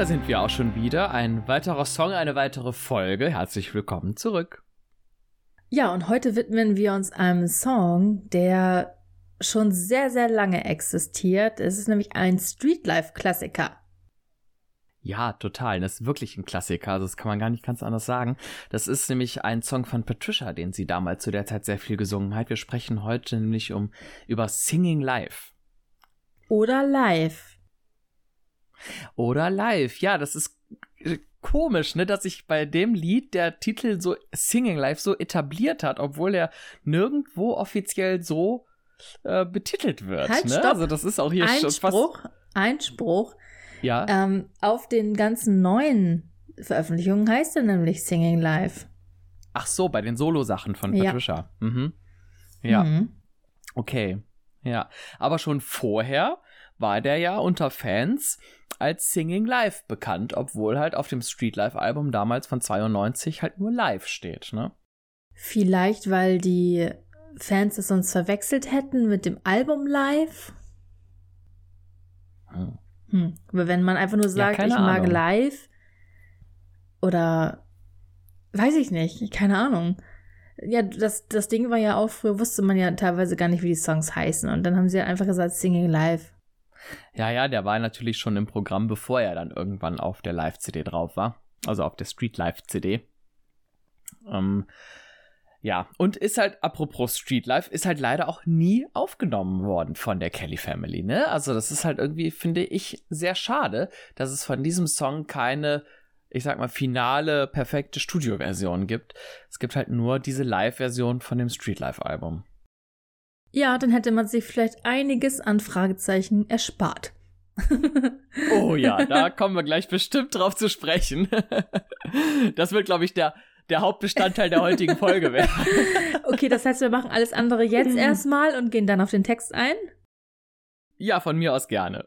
da sind wir auch schon wieder. Ein weiterer Song, eine weitere Folge. Herzlich willkommen zurück. Ja, und heute widmen wir uns einem Song, der schon sehr, sehr lange existiert. Es ist nämlich ein Streetlife-Klassiker. Ja, total. Das ist wirklich ein Klassiker. Also das kann man gar nicht ganz anders sagen. Das ist nämlich ein Song von Patricia, den sie damals zu der Zeit sehr viel gesungen hat. Wir sprechen heute nämlich um über Singing Live. Oder Live. Oder Live. Ja, das ist äh, komisch, ne, dass sich bei dem Lied der Titel so Singing Live so etabliert hat, obwohl er nirgendwo offiziell so äh, betitelt wird. Halt, ne? stopp. Also das ist auch hier schon fast. Einspruch, Einspruch. Ja. Ähm, auf den ganzen neuen Veröffentlichungen heißt er nämlich Singing Live. Ach so, bei den Solo-Sachen von Ja. Patricia. Mhm. Ja, Mhm. okay. Ja. Aber schon vorher war der ja unter Fans als Singing Live bekannt, obwohl halt auf dem Street Life Album damals von 92 halt nur live steht, ne? Vielleicht, weil die Fans es sonst verwechselt hätten mit dem Album Live. Hm. Hm. Aber wenn man einfach nur sagt, keine ich mag Ahnung. live oder weiß ich nicht, keine Ahnung. Ja, das, das Ding war ja auch, früher wusste man ja teilweise gar nicht, wie die Songs heißen. Und dann haben sie halt einfach gesagt, Singing Live. Ja, ja, der war natürlich schon im Programm, bevor er dann irgendwann auf der Live-CD drauf war. Also auf der Street Live-CD. Ähm, ja, und ist halt, apropos Street Life, ist halt leider auch nie aufgenommen worden von der Kelly Family, ne? Also das ist halt irgendwie, finde ich, sehr schade, dass es von diesem Song keine, ich sag mal, finale, perfekte Studioversion gibt. Es gibt halt nur diese Live-Version von dem Street Life-Album. Ja, dann hätte man sich vielleicht einiges an Fragezeichen erspart. Oh ja, da kommen wir gleich bestimmt drauf zu sprechen. Das wird, glaube ich, der, der Hauptbestandteil der heutigen Folge werden. okay, das heißt, wir machen alles andere jetzt erstmal und gehen dann auf den Text ein. Ja, von mir aus gerne.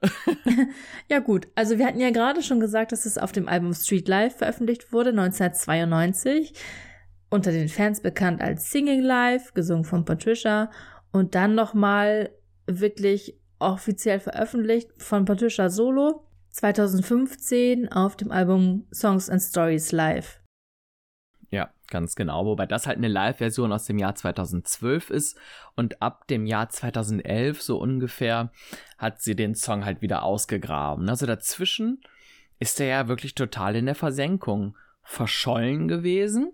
Ja gut, also wir hatten ja gerade schon gesagt, dass es auf dem Album Street Life veröffentlicht wurde, 1992. Unter den Fans bekannt als Singing Live, gesungen von Patricia. Und dann nochmal wirklich offiziell veröffentlicht von Patricia Solo 2015 auf dem Album Songs and Stories Live. Ja, ganz genau. Wobei das halt eine Live-Version aus dem Jahr 2012 ist. Und ab dem Jahr 2011, so ungefähr, hat sie den Song halt wieder ausgegraben. Also dazwischen ist er ja wirklich total in der Versenkung verschollen gewesen.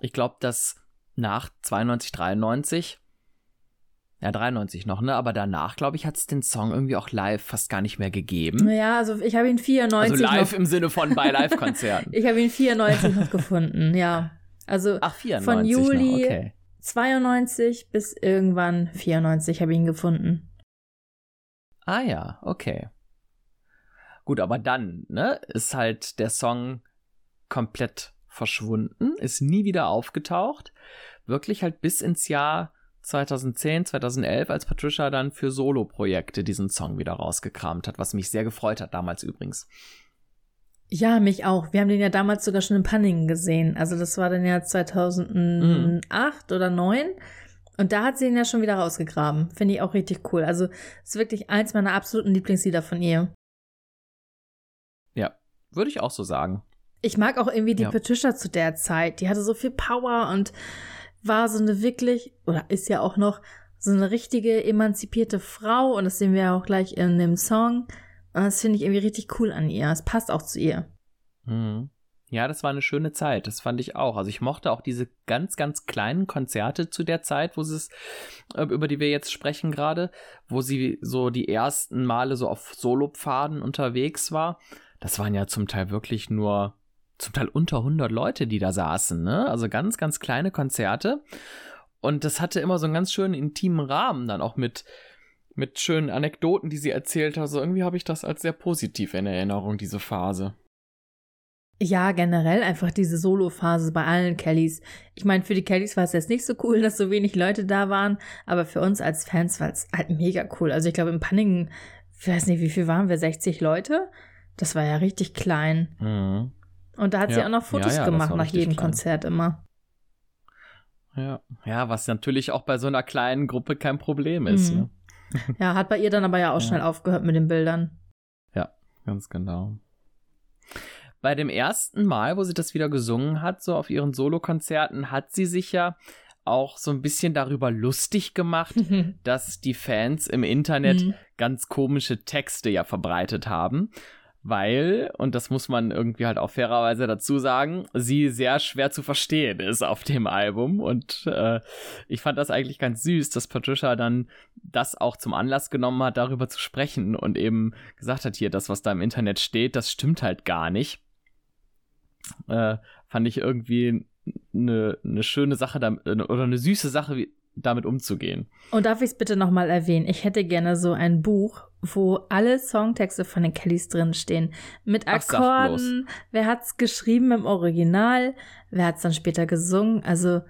Ich glaube, dass nach 92, 93, ja 93 noch, ne? Aber danach, glaube ich, hat es den Song irgendwie auch live fast gar nicht mehr gegeben. Ja, also ich habe ihn 94 Also live noch, im Sinne von bei Live-Konzerten. ich habe ihn 94 noch gefunden, ja. Also Ach, 94 Von Juli- noch, okay. 92 bis irgendwann 94 habe ich ihn gefunden. Ah ja, okay. Gut, aber dann, ne, ist halt der Song komplett verschwunden, ist nie wieder aufgetaucht. Wirklich halt bis ins Jahr 2010, 2011, als Patricia dann für Solo-Projekte diesen Song wieder rausgekramt hat, was mich sehr gefreut hat, damals übrigens. Ja, mich auch. Wir haben den ja damals sogar schon in Panningen gesehen. Also das war dann ja 2008 oder 9. Und da hat sie ihn ja schon wieder rausgegraben. Finde ich auch richtig cool. Also ist wirklich eins meiner absoluten Lieblingslieder von ihr. Ja, würde ich auch so sagen. Ich mag auch irgendwie die Ja. Patricia zu der Zeit. Die hatte so viel Power und war so eine wirklich, oder ist ja auch noch, so eine richtige emanzipierte Frau. Und das sehen wir ja auch gleich in dem Song. Und das finde ich irgendwie richtig cool an ihr. Es passt auch zu ihr. Mhm. Ja, das war eine schöne Zeit. Das fand ich auch. Also ich mochte auch diese ganz, ganz kleinen Konzerte zu der Zeit, wo sie es, äh, über die wir jetzt sprechen gerade, wo sie so die ersten Male so auf Solopfaden unterwegs war. Das waren ja zum Teil wirklich nur, zum Teil unter 100 Leute, die da saßen, ne? Also ganz, ganz kleine Konzerte. Und das hatte immer so einen ganz schönen intimen Rahmen dann auch mit, mit schönen Anekdoten, die sie erzählt hat. Also irgendwie habe ich das als sehr positiv in Erinnerung, diese Phase. Ja, generell einfach diese Solo-Phase bei allen Kellys. Ich meine, für die Kellys war es jetzt nicht so cool, dass so wenig Leute da waren, aber für uns als Fans war es halt mega cool. Also ich glaube, in Panningen, ich weiß nicht, wie viel waren wir, 60 Leute? Das war ja richtig klein. Mhm. Und da hat sie Ja. auch noch Fotos Ja, ja, gemacht nach jedem klein. Konzert immer. Ja. ja, was natürlich auch bei so einer kleinen Gruppe kein Problem ist. Mhm. Ne? Ja, hat bei ihr dann aber ja auch Ja. schnell aufgehört mit den Bildern. Ganz genau. Bei dem ersten Mal, wo sie das wieder gesungen hat, so auf ihren Solokonzerten, hat sie sich ja auch so ein bisschen darüber lustig gemacht, dass die Fans im Internet mhm. ganz komische Texte ja verbreitet haben weil, und das muss man irgendwie halt auch fairerweise dazu sagen, sie sehr schwer zu verstehen ist auf dem Album. Und äh, ich fand das eigentlich ganz süß, dass Patricia dann das auch zum Anlass genommen hat, darüber zu sprechen und eben gesagt hat, hier, das, was da im Internet steht, das stimmt halt gar nicht. Äh, fand ich irgendwie eine, eine schöne Sache oder eine süße Sache, damit umzugehen. Und darf ich es bitte nochmal erwähnen? Ich hätte gerne so ein Buch, wo alle Songtexte von den Kellys drinstehen. Mit Akkorden. Ach, wer hat's geschrieben im Original? Wer hat's dann später gesungen? Also,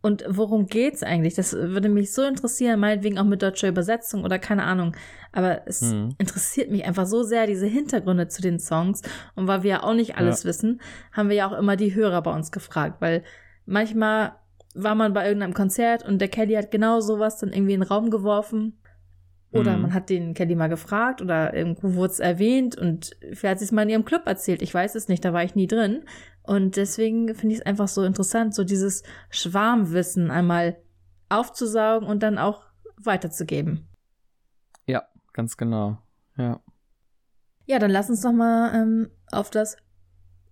und worum geht's eigentlich? Das würde mich so interessieren, meinetwegen auch mit deutscher Übersetzung oder keine Ahnung. Aber es hm. interessiert mich einfach so sehr, diese Hintergründe zu den Songs. Und weil wir ja auch nicht alles ja. wissen, haben wir ja auch immer die Hörer bei uns gefragt, weil manchmal war man bei irgendeinem Konzert und der Kelly hat genau sowas dann irgendwie in den Raum geworfen. Oder mhm. man hat den Kelly mal gefragt oder irgendwo wurde es erwähnt und vielleicht hat sie es mal in ihrem Club erzählt. Ich weiß es nicht, da war ich nie drin. Und deswegen finde ich es einfach so interessant, so dieses Schwarmwissen einmal aufzusaugen und dann auch weiterzugeben. Ja, ganz genau. Ja. Ja, dann lass uns doch mal ähm, auf das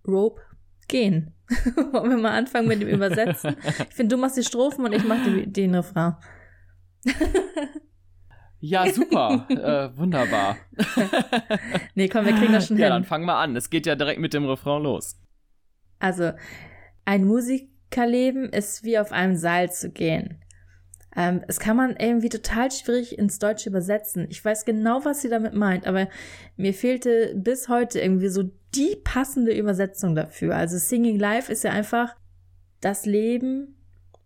Rope gehen. Wollen wir mal anfangen mit dem Übersetzen? Ich finde, du machst die Strophen und ich mache den Refrain. ja, super. äh, wunderbar. nee, komm, wir kriegen das schon ja, hin. Ja, dann fang mal an. Es geht ja direkt mit dem Refrain los. Also, ein Musikerleben ist wie auf einem Seil zu gehen. Ähm, es kann man irgendwie total schwierig ins Deutsche übersetzen. Ich weiß genau, was sie damit meint, aber mir fehlte bis heute irgendwie so die passende Übersetzung dafür. Also Singing Live ist ja einfach das Leben,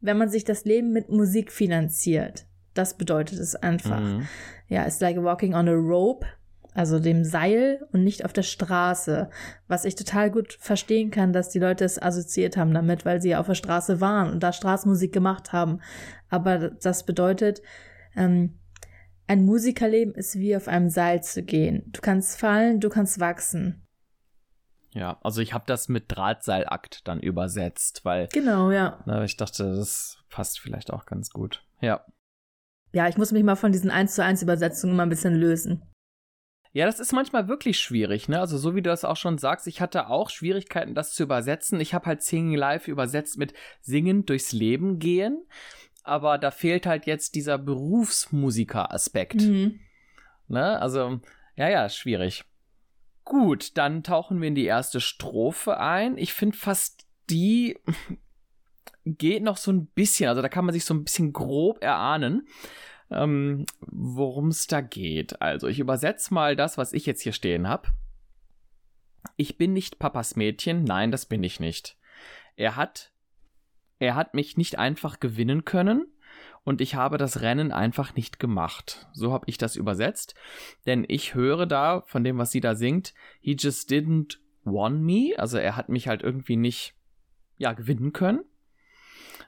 wenn man sich das Leben mit Musik finanziert. Das bedeutet es einfach. Mhm. Ja, it's like walking on a rope, also dem Seil und nicht auf der Straße. Was ich total gut verstehen kann, dass die Leute es assoziiert haben damit, weil sie ja auf der Straße waren und da Straßenmusik gemacht haben. Aber das bedeutet, ähm, ein Musikerleben ist wie auf einem Seil zu gehen. Du kannst fallen, du kannst wachsen. Ja, also ich habe das mit Drahtseilakt dann übersetzt, weil. Genau, ja. Na, ich dachte, das passt vielleicht auch ganz gut. Ja. Ja, ich muss mich mal von diesen 1 zu 1 Übersetzungen mal ein bisschen lösen. Ja, das ist manchmal wirklich schwierig, ne? Also so wie du das auch schon sagst, ich hatte auch Schwierigkeiten, das zu übersetzen. Ich habe halt Singing Live übersetzt mit Singen durchs Leben gehen, aber da fehlt halt jetzt dieser Berufsmusiker-Aspekt. Mhm. Ne? Also, ja, ja, schwierig. Gut, dann tauchen wir in die erste Strophe ein. Ich finde fast die geht noch so ein bisschen, also da kann man sich so ein bisschen grob erahnen, ähm, worum es da geht. Also ich übersetze mal das, was ich jetzt hier stehen habe. Ich bin nicht Papas Mädchen, nein, das bin ich nicht. Er hat, er hat mich nicht einfach gewinnen können, und ich habe das Rennen einfach nicht gemacht. So habe ich das übersetzt, denn ich höre da von dem, was sie da singt, he just didn't want me, also er hat mich halt irgendwie nicht ja gewinnen können.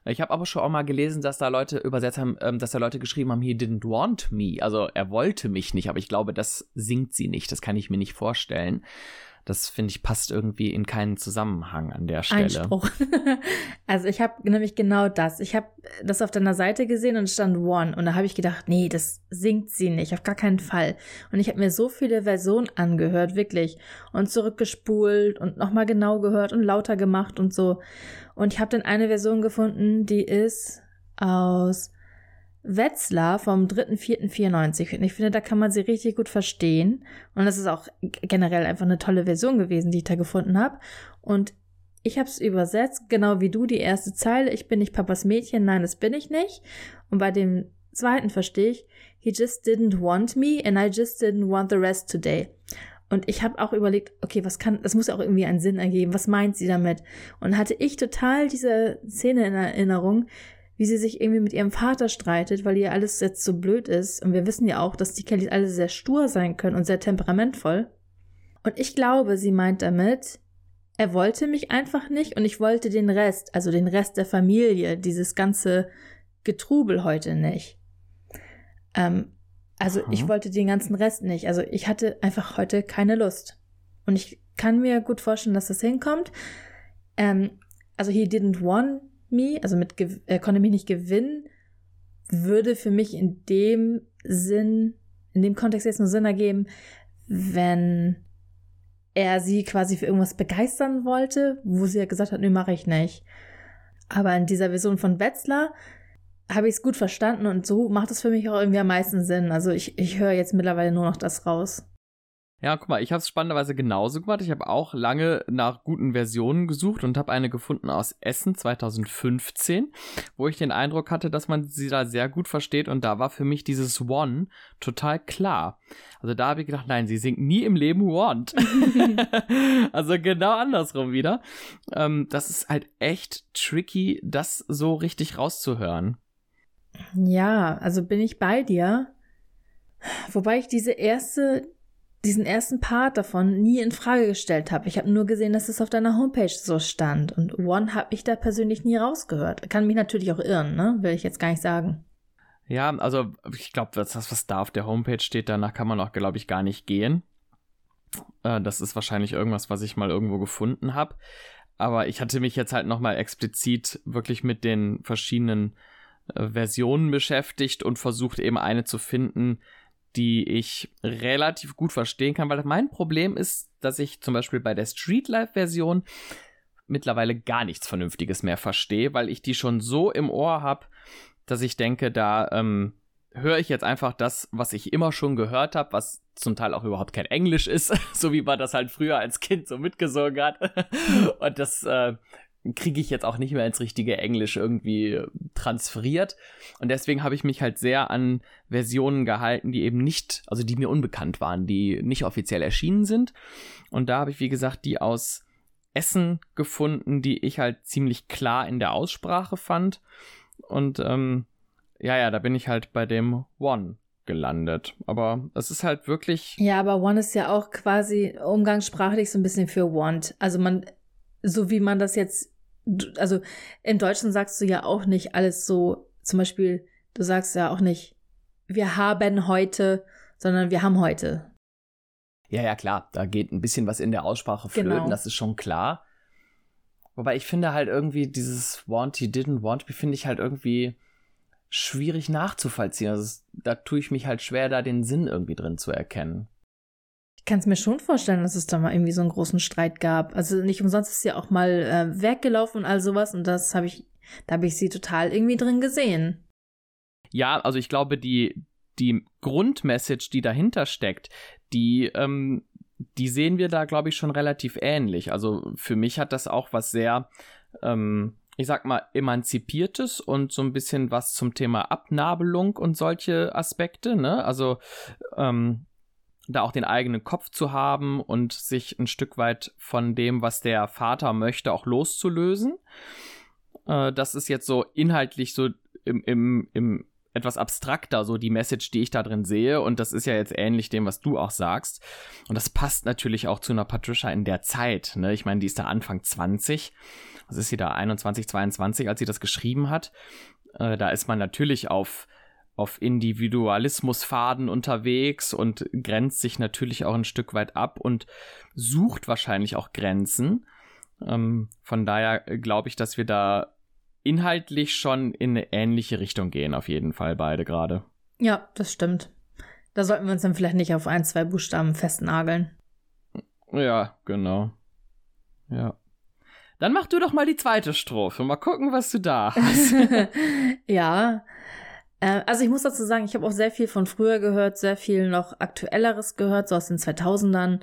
Ich habe aber schon auch mal gelesen, dass da Leute übersetzt haben, ähm, dass da Leute geschrieben haben, he didn't want me. Also er wollte mich nicht, aber ich glaube, das singt sie nicht. Das kann ich mir nicht vorstellen. Das finde ich passt irgendwie in keinen Zusammenhang an der Stelle. Einspruch. also ich habe nämlich genau das. Ich habe das auf deiner Seite gesehen und stand One und da habe ich gedacht, nee, das singt sie nicht, auf gar keinen Fall. Und ich habe mir so viele Versionen angehört, wirklich und zurückgespult und nochmal genau gehört und lauter gemacht und so. Und ich habe dann eine Version gefunden, die ist aus Wetzlar vom 3.4.94. Und ich finde, da kann man sie richtig gut verstehen. Und das ist auch generell einfach eine tolle Version gewesen, die ich da gefunden habe. Und ich habe es übersetzt, genau wie du, die erste Zeile. Ich bin nicht Papas Mädchen, nein, das bin ich nicht. Und bei dem zweiten verstehe ich, he just didn't want me and I just didn't want the rest today. Und ich habe auch überlegt, okay, was kann, das muss auch irgendwie einen Sinn ergeben. Was meint sie damit? Und hatte ich total diese Szene in Erinnerung, wie sie sich irgendwie mit ihrem Vater streitet, weil ihr alles jetzt so blöd ist. Und wir wissen ja auch, dass die Kellys alle sehr stur sein können und sehr temperamentvoll. Und ich glaube, sie meint damit, er wollte mich einfach nicht und ich wollte den Rest, also den Rest der Familie, dieses ganze Getrubel heute nicht. Ähm, also Aha. ich wollte den ganzen Rest nicht. Also ich hatte einfach heute keine Lust. Und ich kann mir gut vorstellen, dass das hinkommt. Ähm, also he didn't want me, also mit er konnte mich nicht gewinnen, würde für mich in dem Sinn, in dem Kontext jetzt nur Sinn ergeben, wenn er sie quasi für irgendwas begeistern wollte, wo sie ja gesagt hat, nee, mache ich nicht. Aber in dieser Version von Wetzlar habe ich es gut verstanden und so macht es für mich auch irgendwie am meisten Sinn. Also ich, ich höre jetzt mittlerweile nur noch das raus. Ja, guck mal, ich habe es spannenderweise genauso gemacht. Ich habe auch lange nach guten Versionen gesucht und habe eine gefunden aus Essen 2015, wo ich den Eindruck hatte, dass man sie da sehr gut versteht und da war für mich dieses One total klar. Also da habe ich gedacht, nein, sie singt nie im Leben Want. also genau andersrum wieder. Ähm, das ist halt echt tricky, das so richtig rauszuhören. Ja, also bin ich bei dir. Wobei ich diese erste diesen ersten Part davon nie in Frage gestellt habe. Ich habe nur gesehen, dass es auf deiner Homepage so stand. Und One habe ich da persönlich nie rausgehört. Kann mich natürlich auch irren, ne? Will ich jetzt gar nicht sagen. Ja, also ich glaube, das, was da auf der Homepage steht, danach kann man auch, glaube ich, gar nicht gehen. Äh, das ist wahrscheinlich irgendwas, was ich mal irgendwo gefunden habe. Aber ich hatte mich jetzt halt nochmal explizit wirklich mit den verschiedenen äh, Versionen beschäftigt und versucht eben eine zu finden, die ich relativ gut verstehen kann, weil mein Problem ist, dass ich zum Beispiel bei der Streetlife-Version mittlerweile gar nichts Vernünftiges mehr verstehe, weil ich die schon so im Ohr habe, dass ich denke, da ähm, höre ich jetzt einfach das, was ich immer schon gehört habe, was zum Teil auch überhaupt kein Englisch ist, so wie man das halt früher als Kind so mitgesungen hat. Und das äh, kriege ich jetzt auch nicht mehr ins richtige Englisch irgendwie transferiert. Und deswegen habe ich mich halt sehr an Versionen gehalten, die eben nicht, also die mir unbekannt waren, die nicht offiziell erschienen sind. Und da habe ich, wie gesagt, die aus Essen gefunden, die ich halt ziemlich klar in der Aussprache fand. Und ähm, ja, ja, da bin ich halt bei dem One gelandet. Aber es ist halt wirklich. Ja, aber One ist ja auch quasi umgangssprachlich so ein bisschen für Want. Also man, so wie man das jetzt also im Deutschen sagst du ja auch nicht alles so, zum Beispiel, du sagst ja auch nicht, wir haben heute, sondern wir haben heute. Ja, ja, klar, da geht ein bisschen was in der Aussprache flöten, genau. das ist schon klar. Wobei ich finde halt irgendwie dieses want, he didn't want me, finde ich halt irgendwie schwierig nachzuvollziehen. Also da tue ich mich halt schwer, da den Sinn irgendwie drin zu erkennen kann es mir schon vorstellen, dass es da mal irgendwie so einen großen Streit gab. Also nicht umsonst ist sie auch mal äh, weggelaufen und all sowas und das habe ich, da habe ich sie total irgendwie drin gesehen. Ja, also ich glaube, die, die Grundmessage, die dahinter steckt, die, ähm, die sehen wir da, glaube ich, schon relativ ähnlich. Also für mich hat das auch was sehr, ähm, ich sag mal, emanzipiertes und so ein bisschen was zum Thema Abnabelung und solche Aspekte, ne? Also, ähm, da auch den eigenen Kopf zu haben und sich ein Stück weit von dem, was der Vater möchte, auch loszulösen. Äh, das ist jetzt so inhaltlich so im, im, im etwas abstrakter, so die Message, die ich da drin sehe. Und das ist ja jetzt ähnlich dem, was du auch sagst. Und das passt natürlich auch zu einer Patricia in der Zeit. Ne? Ich meine, die ist da Anfang 20. Was ist sie da? 21, 22, als sie das geschrieben hat. Äh, da ist man natürlich auf auf Individualismusfaden unterwegs und grenzt sich natürlich auch ein Stück weit ab und sucht wahrscheinlich auch Grenzen. Ähm, von daher glaube ich, dass wir da inhaltlich schon in eine ähnliche Richtung gehen, auf jeden Fall beide gerade. Ja, das stimmt. Da sollten wir uns dann vielleicht nicht auf ein, zwei Buchstaben festnageln. Ja, genau. Ja. Dann mach du doch mal die zweite Strophe. Mal gucken, was du da hast. ja, also ich muss dazu sagen, ich habe auch sehr viel von früher gehört, sehr viel noch aktuelleres gehört, so aus den 2000ern.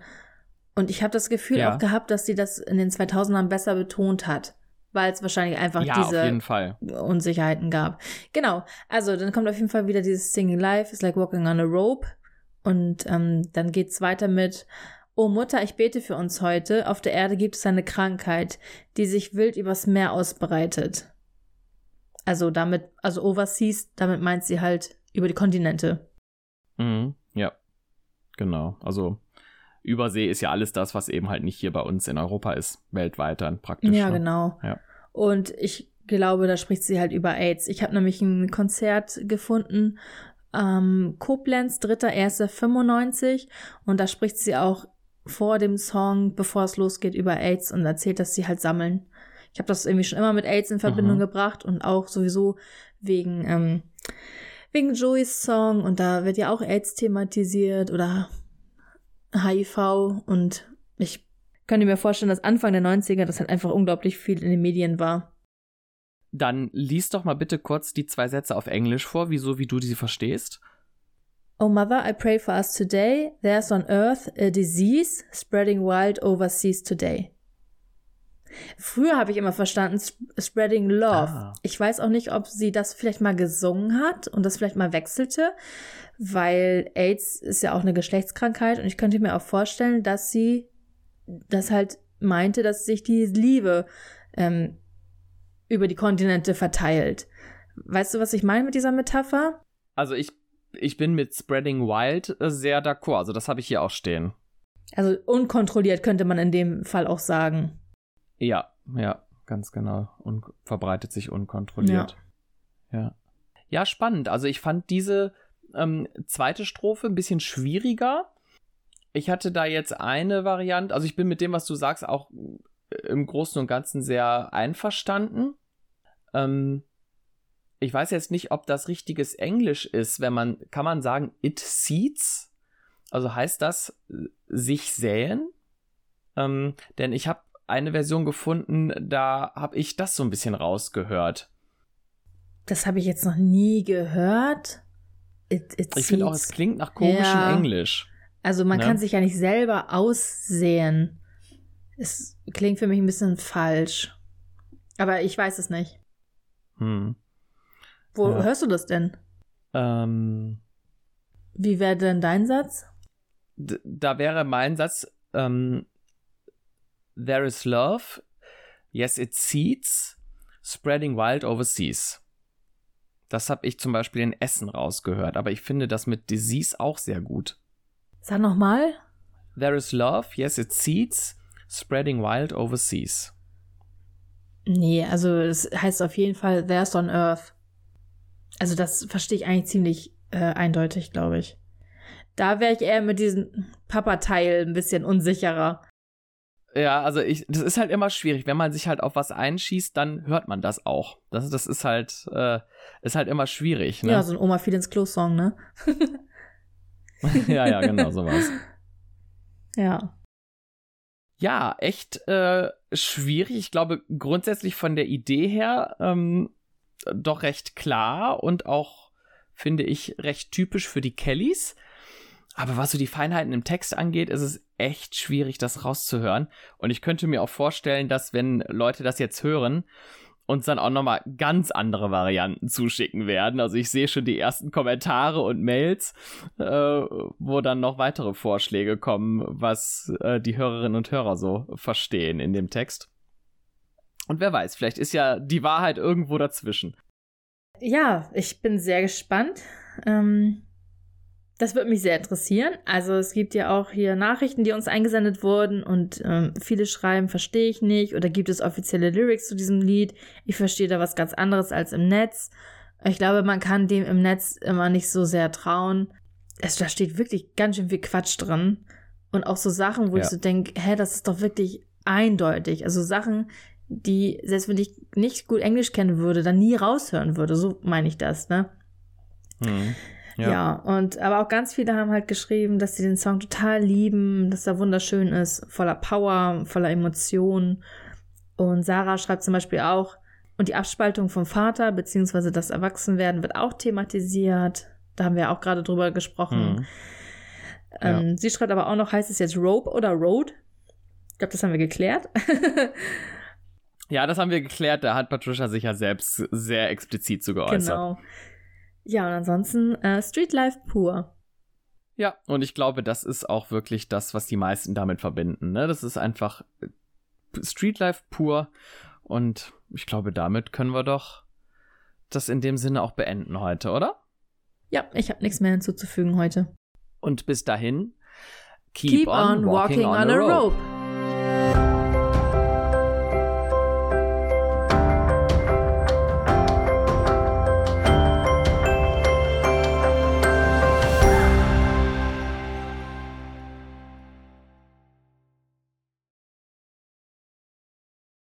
Und ich habe das Gefühl ja. auch gehabt, dass sie das in den 2000ern besser betont hat, weil es wahrscheinlich einfach ja, diese Unsicherheiten gab. Genau. Also dann kommt auf jeden Fall wieder dieses Singing Life, is like walking on a rope. Und ähm, dann geht's weiter mit O Mutter, ich bete für uns heute. Auf der Erde gibt es eine Krankheit, die sich wild übers Meer ausbreitet. Also damit, also overseas, damit meint sie halt über die Kontinente. Mhm, ja, genau. Also Übersee ist ja alles das, was eben halt nicht hier bei uns in Europa ist, weltweit dann praktisch. Ja, ne? genau. Ja. Und ich glaube, da spricht sie halt über AIDS. Ich habe nämlich ein Konzert gefunden, ähm, Koblenz, 3.1.95 und da spricht sie auch vor dem Song, bevor es losgeht, über AIDS und erzählt, dass sie halt sammeln. Ich habe das irgendwie schon immer mit AIDS in Verbindung mhm. gebracht und auch sowieso wegen, ähm, wegen Joeys Song und da wird ja auch AIDS thematisiert oder HIV und ich könnte mir vorstellen, dass Anfang der 90er das halt einfach unglaublich viel in den Medien war. Dann lies doch mal bitte kurz die zwei Sätze auf Englisch vor, wieso, wie du sie verstehst. Oh Mother, I pray for us today. There's on earth a disease spreading wild overseas today. Früher habe ich immer verstanden, spreading love. Ah. Ich weiß auch nicht, ob sie das vielleicht mal gesungen hat und das vielleicht mal wechselte, weil AIDS ist ja auch eine Geschlechtskrankheit und ich könnte mir auch vorstellen, dass sie das halt meinte, dass sich die Liebe ähm, über die Kontinente verteilt. Weißt du, was ich meine mit dieser Metapher? Also ich ich bin mit Spreading Wild äh, sehr d'accord. Also das habe ich hier auch stehen. Also unkontrolliert könnte man in dem Fall auch sagen. Ja, ja, ganz genau. Und verbreitet sich unkontrolliert. Ja. ja. Ja, spannend. Also ich fand diese ähm, zweite Strophe ein bisschen schwieriger. Ich hatte da jetzt eine Variante, also ich bin mit dem, was du sagst, auch äh, im Großen und Ganzen sehr einverstanden. Ähm, ich weiß jetzt nicht, ob das richtiges Englisch ist, wenn man, kann man sagen, it seeds? Also heißt das sich säen? Ähm, denn ich habe eine Version gefunden, da habe ich das so ein bisschen rausgehört. Das habe ich jetzt noch nie gehört. It, it ich finde auch, es klingt nach komischem ja. Englisch. Also man ne? kann sich ja nicht selber aussehen. Es klingt für mich ein bisschen falsch. Aber ich weiß es nicht. Hm. Wo ja. hörst du das denn? Ähm, Wie wäre denn dein Satz? Da wäre mein Satz, ähm, There is love, yes it seeds, spreading wild overseas. Das habe ich zum Beispiel in Essen rausgehört, aber ich finde das mit Disease auch sehr gut. Sag nochmal. There is love, yes it seeds, spreading wild overseas. Nee, also es heißt auf jeden Fall There's on Earth. Also das verstehe ich eigentlich ziemlich äh, eindeutig, glaube ich. Da wäre ich eher mit diesem Papa-Teil ein bisschen unsicherer. Ja, also ich, das ist halt immer schwierig. Wenn man sich halt auf was einschießt, dann hört man das auch. Das, das ist halt, äh, ist halt immer schwierig. Ne? Ja, so ein Oma fiel ins Klo-Song, ne? ja, ja, genau, sowas. Ja. Ja, echt äh, schwierig. Ich glaube, grundsätzlich von der Idee her ähm, doch recht klar und auch, finde ich, recht typisch für die Kellys. Aber was so die Feinheiten im Text angeht, ist es echt schwierig, das rauszuhören. Und ich könnte mir auch vorstellen, dass wenn Leute das jetzt hören, uns dann auch nochmal ganz andere Varianten zuschicken werden. Also ich sehe schon die ersten Kommentare und Mails, äh, wo dann noch weitere Vorschläge kommen, was äh, die Hörerinnen und Hörer so verstehen in dem Text. Und wer weiß, vielleicht ist ja die Wahrheit irgendwo dazwischen. Ja, ich bin sehr gespannt. Ähm, das würde mich sehr interessieren. Also es gibt ja auch hier Nachrichten, die uns eingesendet wurden und ähm, viele schreiben, verstehe ich nicht. Oder gibt es offizielle Lyrics zu diesem Lied? Ich verstehe da was ganz anderes als im Netz. Ich glaube, man kann dem im Netz immer nicht so sehr trauen. Es, da steht wirklich ganz schön viel Quatsch drin. Und auch so Sachen, wo ja. ich so denke, hä, das ist doch wirklich eindeutig. Also Sachen, die, selbst wenn ich nicht gut Englisch kennen würde, dann nie raushören würde. So meine ich das, ne? Mhm. Ja. ja. und aber auch ganz viele haben halt geschrieben, dass sie den Song total lieben, dass er wunderschön ist, voller Power, voller Emotionen. Und Sarah schreibt zum Beispiel auch, und die Abspaltung vom Vater, beziehungsweise das Erwachsenwerden wird auch thematisiert. Da haben wir auch gerade drüber gesprochen. Mhm. Ähm, ja. Sie schreibt aber auch noch, heißt es jetzt Rope oder Road? Ich glaube, das haben wir geklärt. Ja, das haben wir geklärt. Da hat Patricia sich ja selbst sehr explizit zu geäußert. Genau. Ja, und ansonsten äh, Street Life pur. Ja, und ich glaube, das ist auch wirklich das, was die meisten damit verbinden. Ne? Das ist einfach äh, Street Life pur. Und ich glaube, damit können wir doch das in dem Sinne auch beenden heute, oder? Ja, ich habe nichts mehr hinzuzufügen heute. Und bis dahin, keep, keep on, walking, walking on, on, a rope. rope.